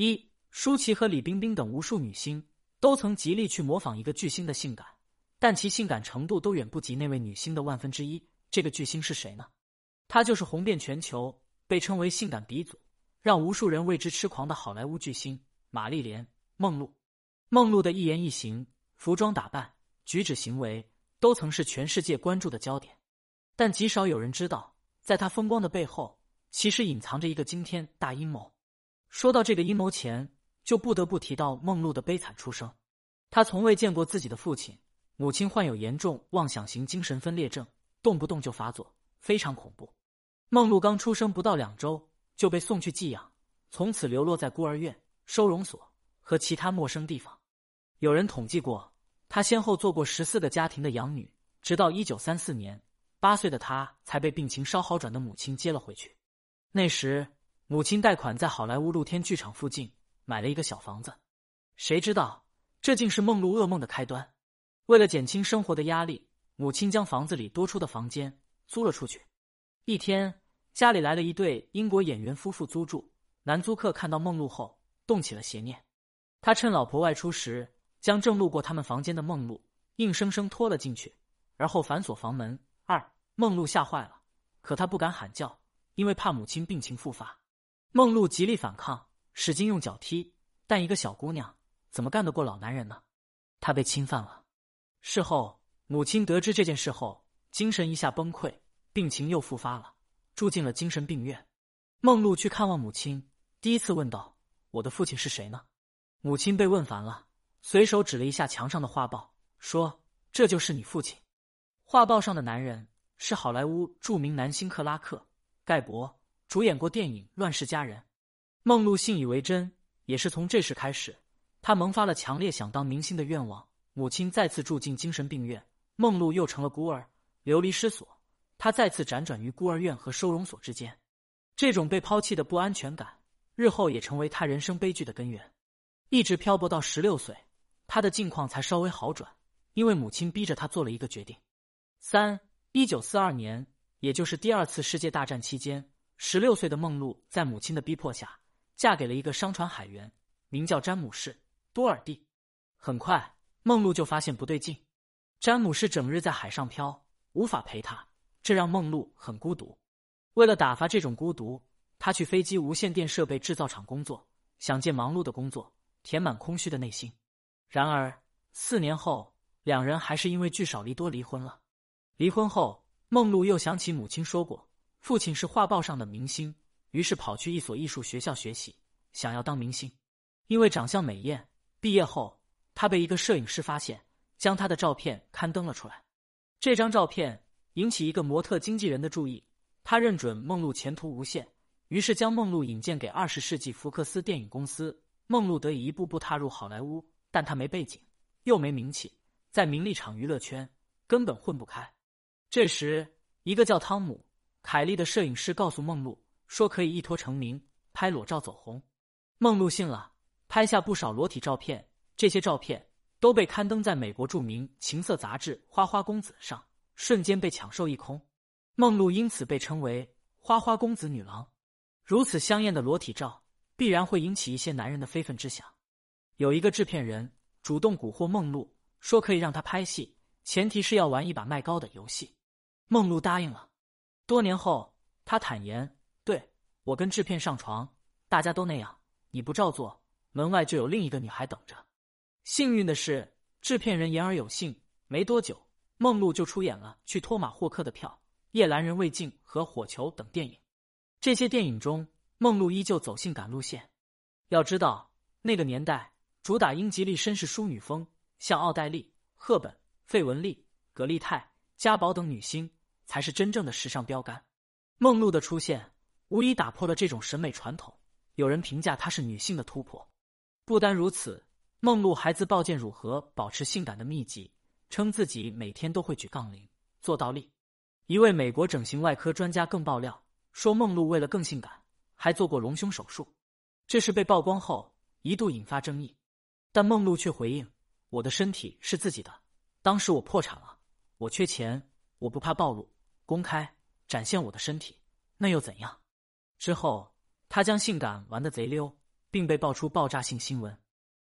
一，舒淇和李冰冰等无数女星都曾极力去模仿一个巨星的性感，但其性感程度都远不及那位女星的万分之一。这个巨星是谁呢？她就是红遍全球，被称为性感鼻祖，让无数人为之痴狂的好莱坞巨星玛丽莲·梦露。梦露的一言一行、服装打扮、举止行为，都曾是全世界关注的焦点。但极少有人知道，在她风光的背后，其实隐藏着一个惊天大阴谋。说到这个阴谋前，就不得不提到梦露的悲惨出生。她从未见过自己的父亲，母亲患有严重妄想型精神分裂症，动不动就发作，非常恐怖。梦露刚出生不到两周就被送去寄养，从此流落在孤儿院、收容所和其他陌生地方。有人统计过，她先后做过十四个家庭的养女，直到一九三四年，八岁的她才被病情稍好转的母亲接了回去。那时。母亲贷款在好莱坞露天剧场附近买了一个小房子，谁知道这竟是梦露噩梦的开端。为了减轻生活的压力，母亲将房子里多出的房间租了出去。一天，家里来了一对英国演员夫妇租住，男租客看到梦露后动起了邪念，他趁老婆外出时，将正路过他们房间的梦露硬生生拖了进去，而后反锁房门。二梦露吓坏了，可她不敢喊叫，因为怕母亲病情复发。梦露极力反抗，使劲用脚踢，但一个小姑娘怎么干得过老男人呢？她被侵犯了。事后，母亲得知这件事后，精神一下崩溃，病情又复发了，住进了精神病院。梦露去看望母亲，第一次问道：“我的父亲是谁呢？”母亲被问烦了，随手指了一下墙上的画报，说：“这就是你父亲。”画报上的男人是好莱坞著名男星克拉克·盖博。主演过电影《乱世佳人》，梦露信以为真。也是从这时开始，她萌发了强烈想当明星的愿望。母亲再次住进精神病院，梦露又成了孤儿，流离失所。她再次辗转于孤儿院和收容所之间，这种被抛弃的不安全感，日后也成为她人生悲剧的根源。一直漂泊到十六岁，她的境况才稍微好转，因为母亲逼着她做了一个决定。三一九四二年，也就是第二次世界大战期间。十六岁的梦露在母亲的逼迫下，嫁给了一个商船海员，名叫詹姆士·多尔蒂。很快，梦露就发现不对劲，詹姆士整日在海上漂，无法陪她，这让梦露很孤独。为了打发这种孤独，她去飞机无线电设备制造厂工作，想借忙碌的工作填满空虚的内心。然而，四年后，两人还是因为聚少离多离婚了。离婚后，梦露又想起母亲说过。父亲是画报上的明星，于是跑去一所艺术学校学习，想要当明星。因为长相美艳，毕业后他被一个摄影师发现，将他的照片刊登了出来。这张照片引起一个模特经纪人的注意，他认准梦露前途无限，于是将梦露引荐给二十世纪福克斯电影公司。梦露得以一步步踏入好莱坞，但他没背景，又没名气，在名利场娱乐圈根本混不开。这时，一个叫汤姆。凯莉的摄影师告诉梦露说可以一脱成名，拍裸照走红。梦露信了，拍下不少裸体照片。这些照片都被刊登在美国著名情色杂志《花花公子》上，瞬间被抢售一空。梦露因此被称为“花花公子女郎”。如此香艳的裸体照，必然会引起一些男人的非分之想。有一个制片人主动蛊惑梦露，说可以让他拍戏，前提是要玩一把卖高的游戏。梦露答应了。多年后，他坦言：“对我跟制片上床，大家都那样，你不照做，门外就有另一个女孩等着。”幸运的是，制片人言而有信，没多久，梦露就出演了《去托马霍克的票》《夜阑人未尽》和《火球》等电影。这些电影中，梦露依旧走性感路线。要知道，那个年代主打英吉利绅士淑女风，像奥黛丽、赫本、费雯丽、葛丽泰、嘉宝等女星。才是真正的时尚标杆。梦露的出现无疑打破了这种审美传统。有人评价她是女性的突破。不单如此，梦露还自曝健如何保持性感的秘籍，称自己每天都会举杠铃、做倒立。一位美国整形外科专家更爆料说，梦露为了更性感，还做过隆胸手术。这事被曝光后一度引发争议，但梦露却回应：“我的身体是自己的，当时我破产了，我缺钱，我不怕暴露。”公开展现我的身体，那又怎样？之后，他将性感玩的贼溜，并被爆出爆炸性新闻。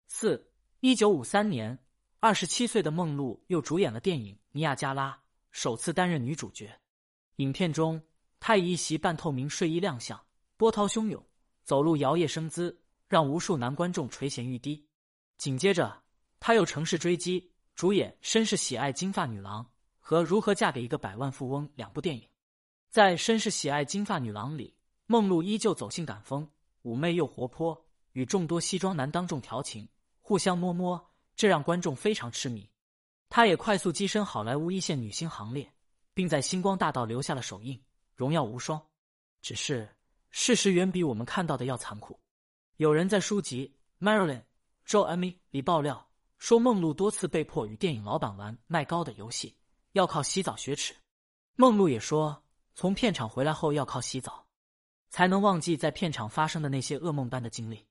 四，一九五三年，二十七岁的梦露又主演了电影《尼亚加拉》，首次担任女主角。影片中，她以一袭半透明睡衣亮相，波涛汹涌，走路摇曳生姿，让无数男观众垂涎欲滴。紧接着，她又乘势追击，主演《绅士喜爱金发女郎》和《如何嫁给一个百万富翁》两部电影。在《绅士喜爱金发女郎》里，梦露依旧走性感风，妩媚又活泼，与众多西装男当众调情。互相摸摸，这让观众非常痴迷。她也快速跻身好莱坞一线女星行列，并在星光大道留下了手印，荣耀无双。只是事实远比我们看到的要残酷。有人在书籍《Marilyn Joe Amy》里爆料说，梦露多次被迫与电影老板玩卖高的游戏，要靠洗澡雪耻。梦露也说，从片场回来后要靠洗澡，才能忘记在片场发生的那些噩梦般的经历。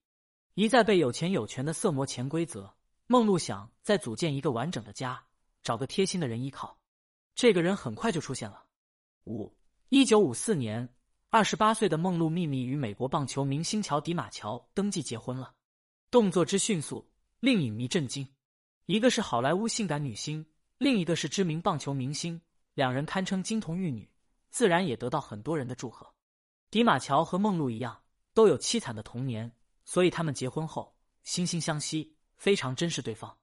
一再被有钱有权的色魔潜规则，梦露想再组建一个完整的家，找个贴心的人依靠。这个人很快就出现了。五一九五四年，二十八岁的梦露秘密与美国棒球明星乔迪马乔登记结婚了，动作之迅速令影迷震惊。一个是好莱坞性感女星，另一个是知名棒球明星，两人堪称金童玉女，自然也得到很多人的祝贺。迪马乔和梦露一样，都有凄惨的童年。所以他们结婚后惺惺相惜，非常珍视对方。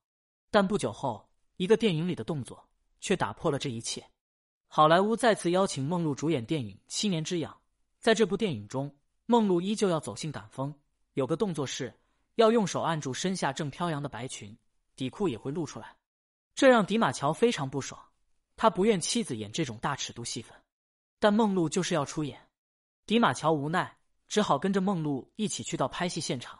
但不久后，一个电影里的动作却打破了这一切。好莱坞再次邀请梦露主演电影《七年之痒》。在这部电影中，梦露依旧要走性感风，有个动作是要用手按住身下正飘扬的白裙，底裤也会露出来。这让迪马乔非常不爽，他不愿妻子演这种大尺度戏份，但梦露就是要出演。迪马乔无奈。只好跟着梦露一起去到拍戏现场。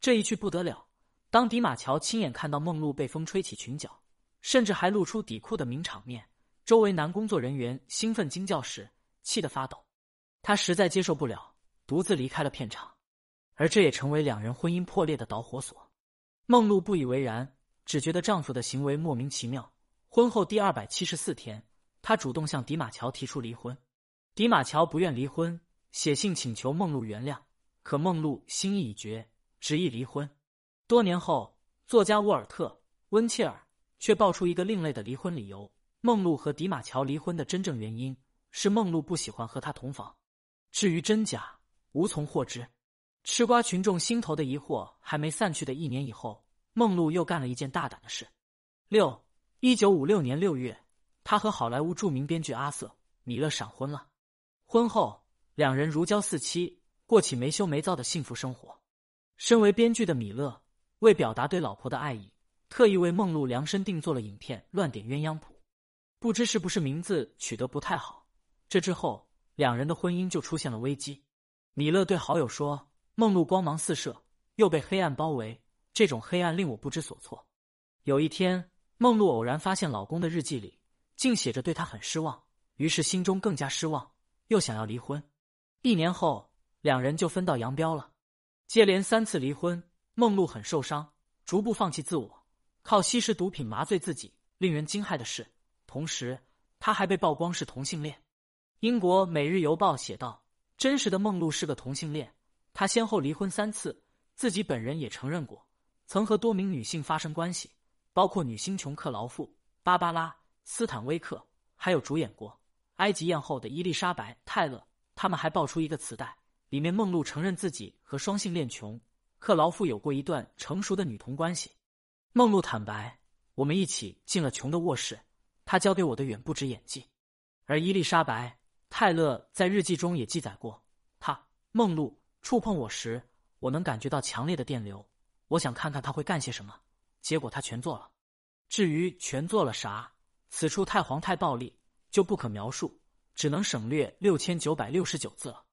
这一去不得了，当迪马乔亲眼看到梦露被风吹起裙角，甚至还露出底裤的名场面，周围男工作人员兴奋惊叫时，气得发抖。他实在接受不了，独自离开了片场，而这也成为两人婚姻破裂的导火索。梦露不以为然，只觉得丈夫的行为莫名其妙。婚后第二百七十四天，她主动向迪马乔提出离婚，迪马乔不愿离婚。写信请求梦露原谅，可梦露心意已决，执意离婚。多年后，作家沃尔特·温切尔却爆出一个另类的离婚理由：梦露和迪马乔离婚的真正原因是梦露不喜欢和他同房。至于真假，无从获知。吃瓜群众心头的疑惑还没散去的一年以后，梦露又干了一件大胆的事。六一九五六年六月，他和好莱坞著名编剧阿瑟·米勒闪婚了。婚后。两人如胶似漆，过起没羞没臊的幸福生活。身为编剧的米勒，为表达对老婆的爱意，特意为梦露量身定做了影片《乱点鸳鸯谱》。不知是不是名字取得不太好，这之后两人的婚姻就出现了危机。米勒对好友说：“梦露光芒四射，又被黑暗包围，这种黑暗令我不知所措。”有一天，梦露偶然发现老公的日记里竟写着对她很失望，于是心中更加失望，又想要离婚。一年后，两人就分道扬镳了。接连三次离婚，梦露很受伤，逐步放弃自我，靠吸食毒品麻醉自己。令人惊骇的是，同时他还被曝光是同性恋。英国《每日邮报》写道：“真实的梦露是个同性恋，她先后离婚三次，自己本人也承认过，曾和多名女性发生关系，包括女星琼克劳夫、芭芭拉·斯坦威克，还有主演过《埃及艳后》的伊丽莎白·泰勒。”他们还爆出一个磁带，里面梦露承认自己和双性恋琼克劳夫有过一段成熟的女童关系。梦露坦白：“我们一起进了琼的卧室，他教给我的远不止演技。”而伊丽莎白·泰勒在日记中也记载过：“他梦露触碰我时，我能感觉到强烈的电流。我想看看他会干些什么，结果他全做了。至于全做了啥，此处太黄太暴力，就不可描述。”只能省略六千九百六十九字了。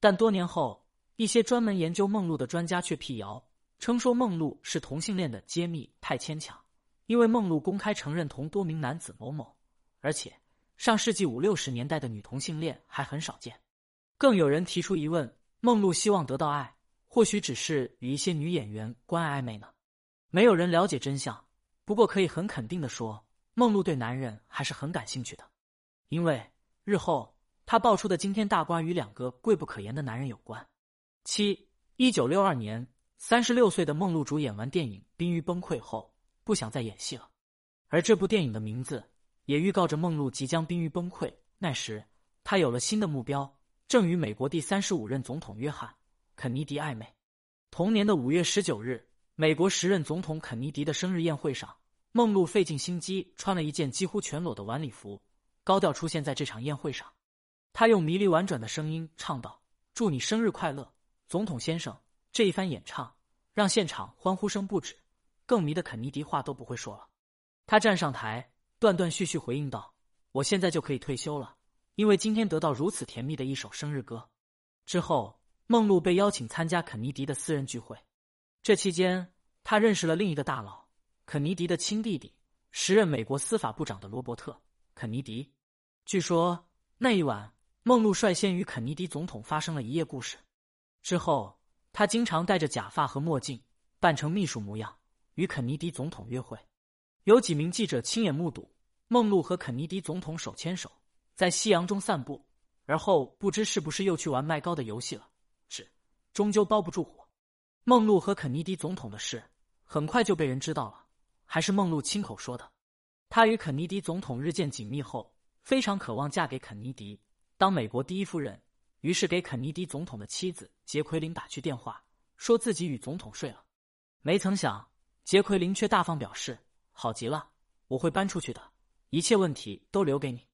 但多年后，一些专门研究梦露的专家却辟谣，称说梦露是同性恋的揭秘太牵强，因为梦露公开承认同多名男子某某，而且上世纪五六十年代的女同性恋还很少见。更有人提出疑问：梦露希望得到爱，或许只是与一些女演员关爱暧昧呢？没有人了解真相。不过可以很肯定的说，梦露对男人还是很感兴趣的，因为。日后，她爆出的惊天大瓜与两个贵不可言的男人有关。七一九六二年，三十六岁的梦露主演完电影《濒于崩溃》后，不想再演戏了。而这部电影的名字也预告着梦露即将濒于崩溃。那时，她有了新的目标，正与美国第三十五任总统约翰·肯尼迪暧昧。同年的五月十九日，美国时任总统肯尼迪的生日宴会上，梦露费尽心机穿了一件几乎全裸的晚礼服，高调出现在这场宴会上。她用迷离婉转的声音唱道：“祝你生日快乐，总统先生！”这一番演唱让现场欢呼声不止，更迷的肯尼迪话都不会说了。他站上台，断断续续回应道：“我现在就可以退休了，因为今天得到如此甜蜜的一首生日歌。”之后，梦露被邀请参加肯尼迪的私人聚会。这期间，他认识了另一个大佬——肯尼迪的亲弟弟，时任美国司法部长的罗伯特·肯尼迪。据说那一晚，梦露率先与肯尼迪总统发生了一夜故事。之后，他经常戴着假发和墨镜，扮成秘书模样，与肯尼迪总统约会。有几名记者亲眼目睹梦露和肯尼迪总统手牵手在夕阳中散步，而后不知是不是又去玩卖高的游戏了。终究包不住火。梦露和肯尼迪总统的事很快就被人知道了，还是梦露亲口说的。她与肯尼迪总统日渐紧密后，非常渴望嫁给肯尼迪，当美国第一夫人。于是给肯尼迪总统的妻子杰奎琳打去电话，说自己与总统睡了。没曾想，杰奎琳却大方表示。好极了，我会搬出去的，一切问题都留给你。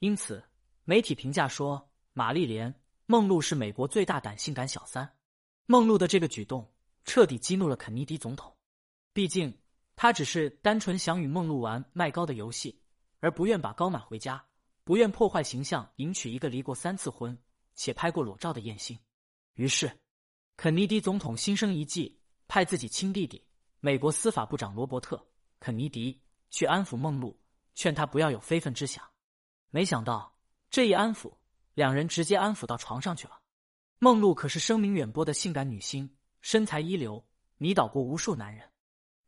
因此，媒体评价说，玛丽莲·梦露是美国最大胆性感小三。梦露的这个举动彻底激怒了肯尼迪总统，毕竟他只是单纯想与梦露玩卖高的游戏，而不愿把高买回家，不愿破坏形象，迎娶一个离过三次婚且拍过裸照的艳星。于是，肯尼迪总统心生一计，派自己亲弟弟、美国司法部长罗伯特。肯尼迪去安抚梦露，劝她不要有非分之想。没想到这一安抚，两人直接安抚到床上去了。梦露可是声名远播的性感女星，身材一流，迷倒过无数男人。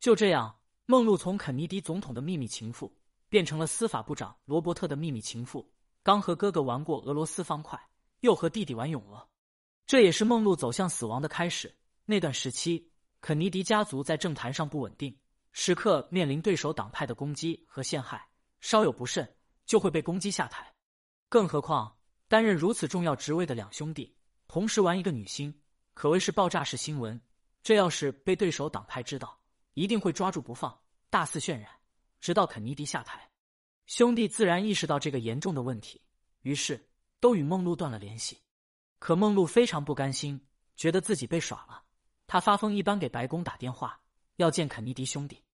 就这样，梦露从肯尼迪总统的秘密情妇，变成了司法部长罗伯特的秘密情妇。刚和哥哥玩过俄罗斯方块，又和弟弟玩咏鹅，这也是梦露走向死亡的开始。那段时期，肯尼迪家族在政坛上不稳定。时刻面临对手党派的攻击和陷害，稍有不慎就会被攻击下台。更何况担任如此重要职位的两兄弟同时玩一个女星，可谓是爆炸式新闻。这要是被对手党派知道，一定会抓住不放，大肆渲染，直到肯尼迪下台。兄弟自然意识到这个严重的问题，于是都与梦露断了联系。可梦露非常不甘心，觉得自己被耍了。他发疯一般给白宫打电话，要见肯尼迪兄弟。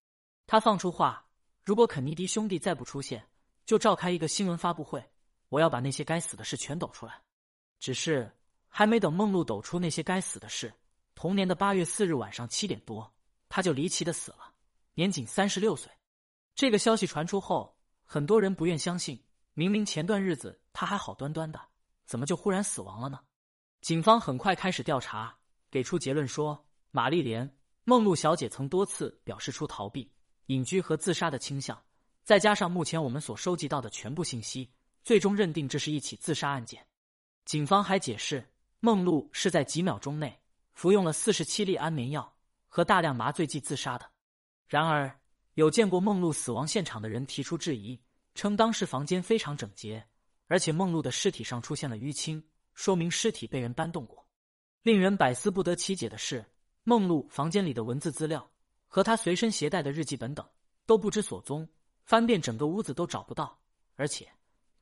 他放出话，如果肯尼迪兄弟再不出现，就召开一个新闻发布会，我要把那些该死的事全抖出来。只是还没等梦露抖出那些该死的事，同年的八月四日晚上七点多，他就离奇的死了，年仅三十六岁。这个消息传出后，很多人不愿相信，明明前段日子他还好端端的，怎么就忽然死亡了呢？警方很快开始调查，给出结论说，玛丽莲·梦露小姐曾多次表示出逃避。隐居和自杀的倾向，再加上目前我们所收集到的全部信息，最终认定这是一起自杀案件。警方还解释，梦露是在几秒钟内服用了四十七粒安眠药和大量麻醉剂自杀的。然而，有见过梦露死亡现场的人提出质疑，称当时房间非常整洁，而且梦露的尸体上出现了淤青，说明尸体被人搬动过。令人百思不得其解的是，梦露房间里的文字资料。和她随身携带的日记本等都不知所踪，翻遍整个屋子都找不到。而且，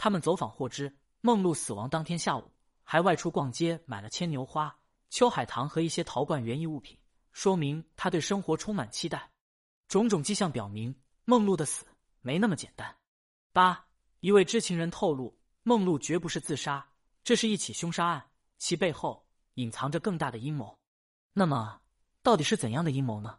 他们走访获知，梦露死亡当天下午还外出逛街，买了牵牛花、秋海棠和一些陶罐园艺物品，说明他对生活充满期待。种种迹象表明，梦露的死没那么简单。八，一位知情人透露，梦露绝不是自杀，这是一起凶杀案，其背后隐藏着更大的阴谋。那么，到底是怎样的阴谋呢？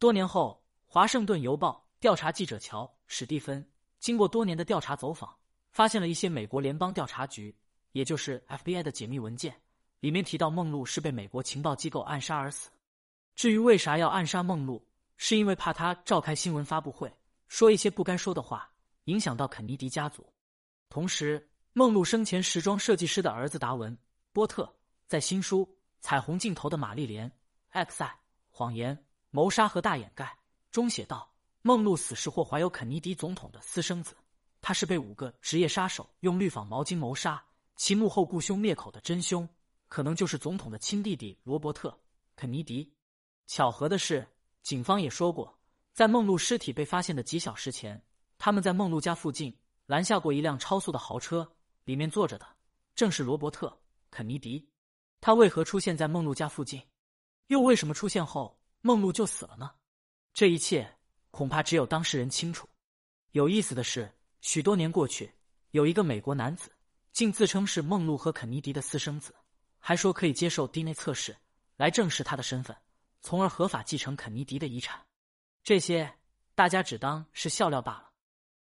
多年后，《华盛顿邮报》调查记者乔·史蒂芬经过多年的调查走访，发现了一些美国联邦调查局，也就是 FBI 的解密文件，里面提到梦露是被美国情报机构暗杀而死。至于为啥要暗杀梦露，是因为怕她召开新闻发布会，说一些不该说的话，影响到肯尼迪家族。同时，梦露生前时装设计师的儿子达文·波特在新书《彩虹尽头的玛丽莲》X 赛。谎言、谋杀和大掩盖。中写道：梦露死是或怀有肯尼迪总统的私生子，他是被五个职业杀手用绿纺毛巾谋杀，其幕后雇凶灭口的真凶，可能就是总统的亲弟弟罗伯特·肯尼迪。巧合的是，警方也说过，在梦露尸体被发现的几小时前，他们在梦露家附近拦下过一辆超速的豪车，里面坐着的正是罗伯特·肯尼迪。他为何出现在梦露家附近？又为什么出现后梦露就死了呢？这一切恐怕只有当事人清楚。有意思的是，许多年过去，有一个美国男子竟自称是梦露和肯尼迪的私生子，还说可以接受 DNA 测试来证实他的身份，从而合法继承肯尼迪的遗产。这些大家只当是笑料罢了。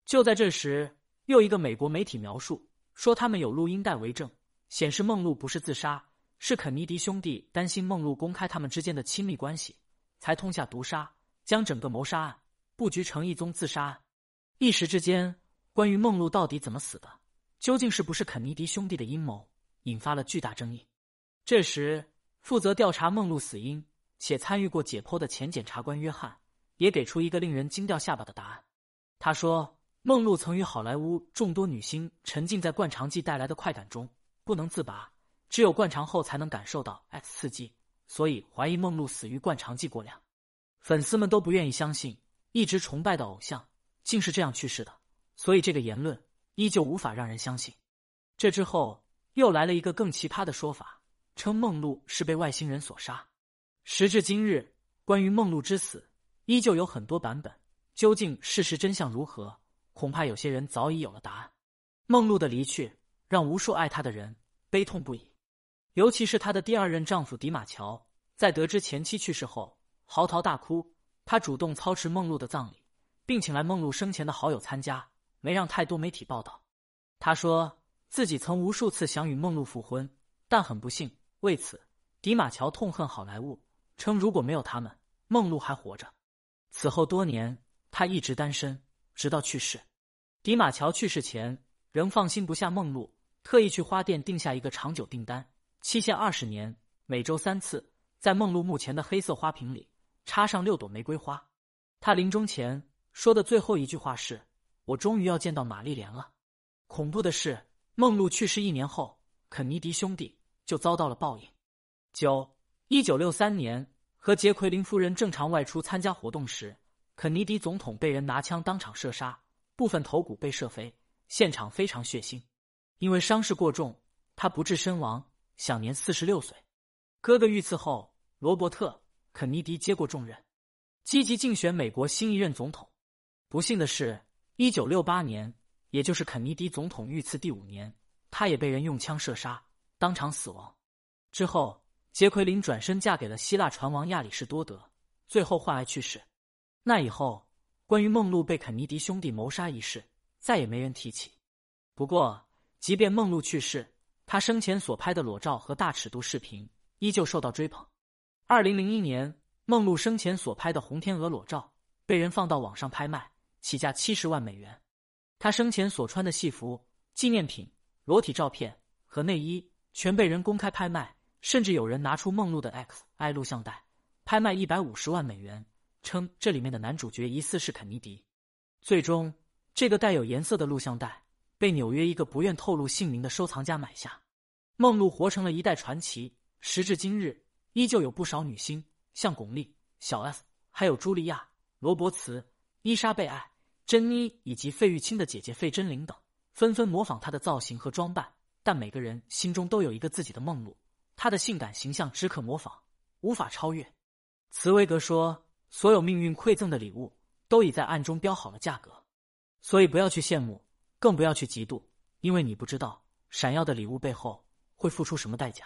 就在这时，又一个美国媒体描述说，他们有录音带为证，显示梦露不是自杀，是肯尼迪兄弟担心梦露公开他们之间的亲密关系，才痛下毒杀。将整个谋杀案布局成一宗自杀案，一时之间，关于梦露到底怎么死的，究竟是不是肯尼迪兄弟的阴谋，引发了巨大争议。这时，负责调查梦露死因且参与过解剖的前检察官约翰也给出一个令人惊掉下巴的答案。他说：“梦露曾与好莱坞众多女星沉浸在灌肠剂带来的快感中不能自拔，只有灌肠后才能感受到 X 刺激，所以怀疑梦露死于灌肠剂过量。”粉丝们都不愿意相信，一直崇拜的偶像竟是这样去世的，所以这个言论依旧无法让人相信。这之后，又来了一个更奇葩的说法，称梦露是被外星人所杀。时至今日，关于梦露之死，依旧有很多版本。究竟事实真相如何，恐怕有些人早已有了答案。梦露的离去让无数爱她的人悲痛不已，尤其是她的第二任丈夫迪马乔，在得知前妻去世后。嚎啕大哭，他主动操持梦露的葬礼，并请来梦露生前的好友参加，没让太多媒体报道。他说自己曾无数次想与梦露复婚，但很不幸，为此，迪马乔痛恨好莱坞，称如果没有他们，梦露还活着。此后多年，他一直单身，直到去世。迪马乔去世前，仍放心不下梦露，特意去花店订下一个长久订单，期限二十年，每周三次，在梦露墓前的黑色花瓶里。插上六朵玫瑰花，他临终前说的最后一句话是：“我终于要见到玛丽莲了。”恐怖的是，梦露去世一年后，肯尼迪兄弟就遭到了报应。九一九六三年，和杰奎琳夫人正常外出参加活动时，肯尼迪总统被人拿枪当场射杀，部分头骨被射飞，现场非常血腥。因为伤势过重，他不治身亡，享年四十六岁。哥哥遇刺后，罗伯特。肯尼迪接过重任，积极竞选美国新一任总统。不幸的是，一九六八年，也就是肯尼迪总统遇刺第五年，他也被人用枪射杀，当场死亡。之后，杰奎琳转身嫁给了希腊船王亚里士多德，最后患癌去世。那以后，关于梦露被肯尼迪兄弟谋杀一事，再也没人提起。不过，即便梦露去世，他生前所拍的裸照和大尺度视频依旧受到追捧。二零零一年，梦露生前所拍的红天鹅裸照被人放到网上拍卖，起价七十万美元。他生前所穿的戏服、纪念品、裸体照片和内衣全被人公开拍卖，甚至有人拿出梦露的 X I 录像带拍卖一百五十万美元，称这里面的男主角疑似是肯尼迪。最终，这个带有颜色的录像带被纽约一个不愿透露姓名的收藏家买下。梦露活成了一代传奇，时至今日。依旧有不少女星，像巩俐、小 S，还有茱莉亚、罗伯茨、伊莎贝艾、珍妮以及费玉清的姐姐费贞玲等，纷纷模仿她的造型和装扮。但每个人心中都有一个自己的梦露，她的性感形象只可模仿，无法超越。茨威格说：“所有命运馈赠的礼物，都已在暗中标好了价格，所以不要去羡慕，更不要去嫉妒，因为你不知道闪耀的礼物背后会付出什么代价。”